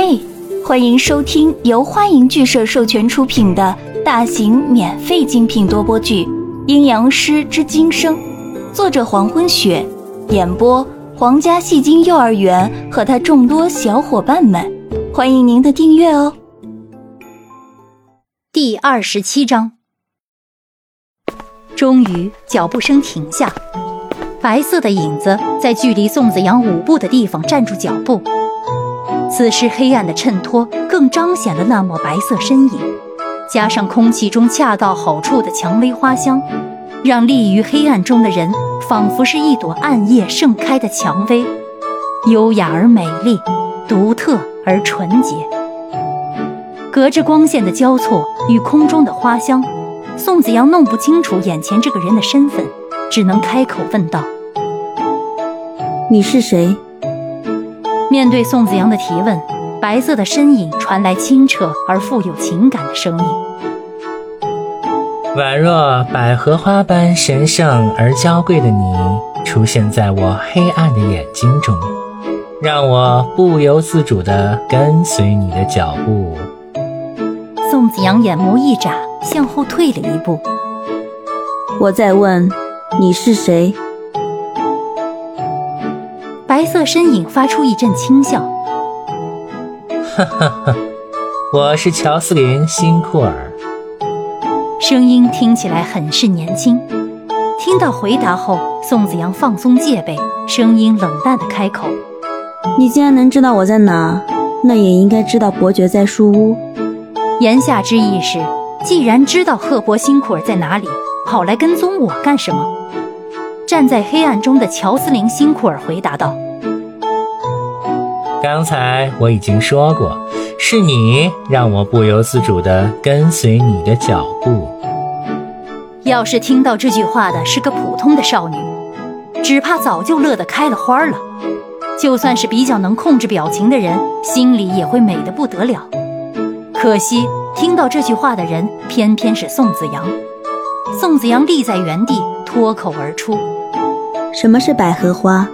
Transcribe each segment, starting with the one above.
嘿，欢迎收听由花影剧社授权出品的大型免费精品多播剧《阴阳师之今生》，作者黄昏雪，演播皇家戏精幼儿园和他众多小伙伴们。欢迎您的订阅哦。第二十七章，终于脚步声停下，白色的影子在距离宋子阳五步的地方站住脚步。此时黑暗的衬托更彰显了那抹白色身影，加上空气中恰到好处的蔷薇花香，让立于黑暗中的人仿佛是一朵暗夜盛开的蔷薇，优雅而美丽，独特而纯洁。隔着光线的交错与空中的花香，宋子阳弄不清楚眼前这个人的身份，只能开口问道：“你是谁？”面对宋子阳的提问，白色的身影传来清澈而富有情感的声音：“宛若百合花般神圣而娇贵的你，出现在我黑暗的眼睛中，让我不由自主地跟随你的脚步。”宋子阳眼眸一眨，向后退了一步：“我在问，你是谁？”白色身影发出一阵轻笑，哈哈哈，我是乔斯林·辛库尔。声音听起来很是年轻。听到回答后，宋子阳放松戒备，声音冷淡的开口：“你既然能知道我在哪，那也应该知道伯爵在书屋。”言下之意是，既然知道赫伯·辛库尔在哪里，跑来跟踪我干什么？站在黑暗中的乔斯林·辛库尔回答道：“刚才我已经说过，是你让我不由自主地跟随你的脚步。要是听到这句话的是个普通的少女，只怕早就乐得开了花了。就算是比较能控制表情的人，心里也会美得不得了。可惜听到这句话的人偏偏是宋子阳。宋子阳立在原地，脱口而出。”什么是百合花？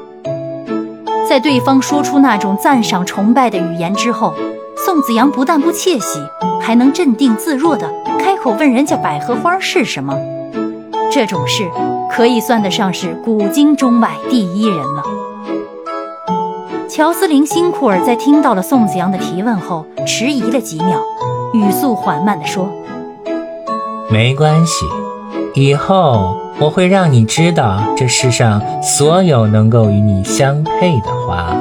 在对方说出那种赞赏、崇拜的语言之后，宋子阳不但不窃喜，还能镇定自若地开口问人家百合花是什么。这种事可以算得上是古今中外第一人了。乔斯林·辛库尔在听到了宋子阳的提问后，迟疑了几秒，语速缓慢地说：“没关系，以后。”我会让你知道这世上所有能够与你相配的花。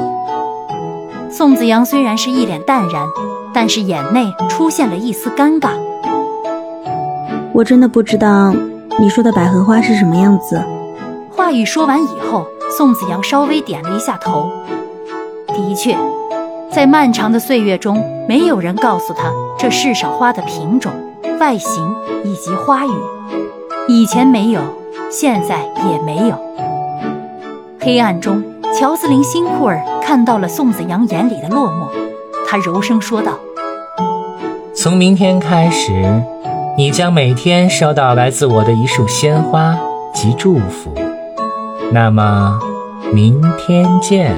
宋子阳虽然是一脸淡然，但是眼内出现了一丝尴尬。我真的不知道你说的百合花是什么样子。话语说完以后，宋子阳稍微点了一下头。的确，在漫长的岁月中，没有人告诉他这世上花的品种、外形以及花语，以前没有。现在也没有。黑暗中，乔斯林·辛库尔看到了宋子阳眼里的落寞，他柔声说道：“从明天开始，你将每天收到来自我的一束鲜花及祝福。那么，明天见。”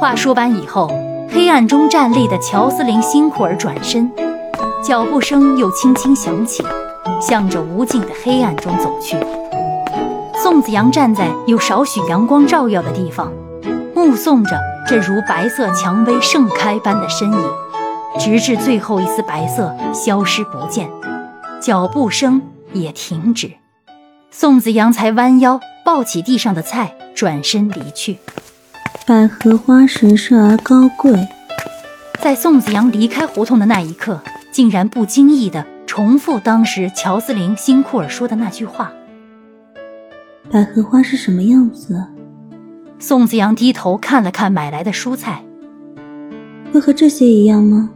话说完以后，黑暗中站立的乔斯林·辛库尔转身，脚步声又轻轻响起。向着无尽的黑暗中走去。宋子阳站在有少许阳光照耀的地方，目送着这如白色蔷薇盛开般的身影，直至最后一丝白色消失不见，脚步声也停止。宋子阳才弯腰抱起地上的菜，转身离去。百合花神圣而高贵，在宋子阳离开胡同的那一刻，竟然不经意的。重复当时乔斯林·辛库尔说的那句话：“百合花是什么样子？”宋子阳低头看了看买来的蔬菜，会和这些一样吗？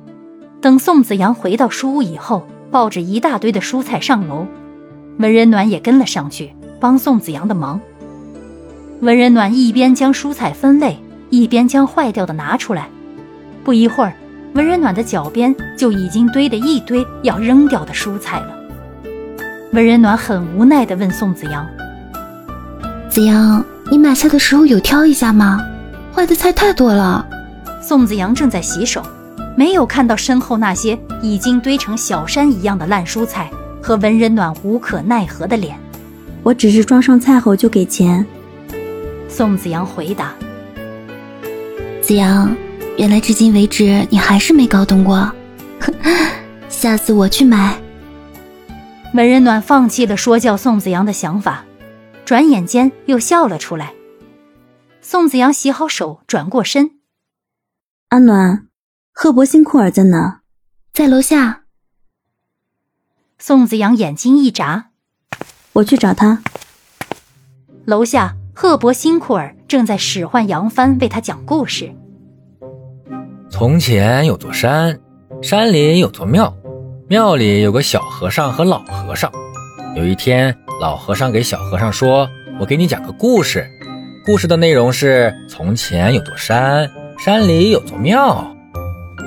等宋子阳回到书屋以后，抱着一大堆的蔬菜上楼，文人暖也跟了上去帮宋子阳的忙。文人暖一边将蔬菜分类，一边将坏掉的拿出来，不一会儿。文人暖的脚边就已经堆了一堆要扔掉的蔬菜了。文人暖很无奈地问宋子阳：“子阳，你买菜的时候有挑一下吗？坏的菜太多了。”宋子阳正在洗手，没有看到身后那些已经堆成小山一样的烂蔬菜和文人暖无可奈何的脸。我只是装上菜后就给钱。宋子阳回答。子阳，原来至今为止你还是没搞懂过，下次我去买。文人暖放弃了说教宋子阳的想法，转眼间又笑了出来。宋子阳洗好手，转过身。阿暖，赫伯辛库尔在哪？在楼下。宋子阳眼睛一眨，我去找他。楼下，赫伯辛库尔正在使唤杨帆为他讲故事。从前有座山，山里有座庙。庙里有个小和尚和老和尚。有一天，老和尚给小和尚说：“我给你讲个故事。故事的内容是：从前有座山，山里有座庙。”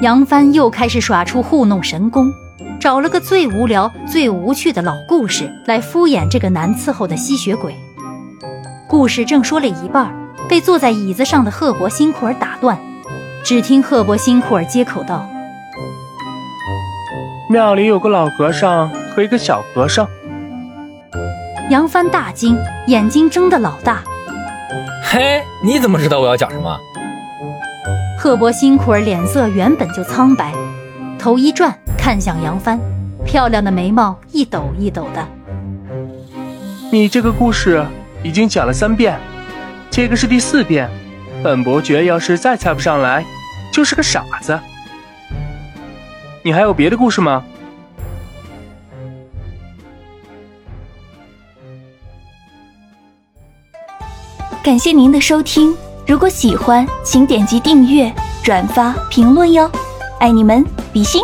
杨帆又开始耍出糊弄神功，找了个最无聊、最无趣的老故事来敷衍这个难伺候的吸血鬼。故事正说了一半，被坐在椅子上的赫伯辛库尔打断。只听赫伯辛库尔接口道。庙里有个老和尚和一个小和尚。杨帆大惊，眼睛睁得老大。嘿，你怎么知道我要讲什么？赫伯辛库尔脸色原本就苍白，头一转看向杨帆，漂亮的眉毛一抖一抖的。你这个故事已经讲了三遍，这个是第四遍。本伯爵要是再猜不上来，就是个傻子。你还有别的故事吗？感谢您的收听，如果喜欢，请点击订阅、转发、评论哟，爱你们，比心。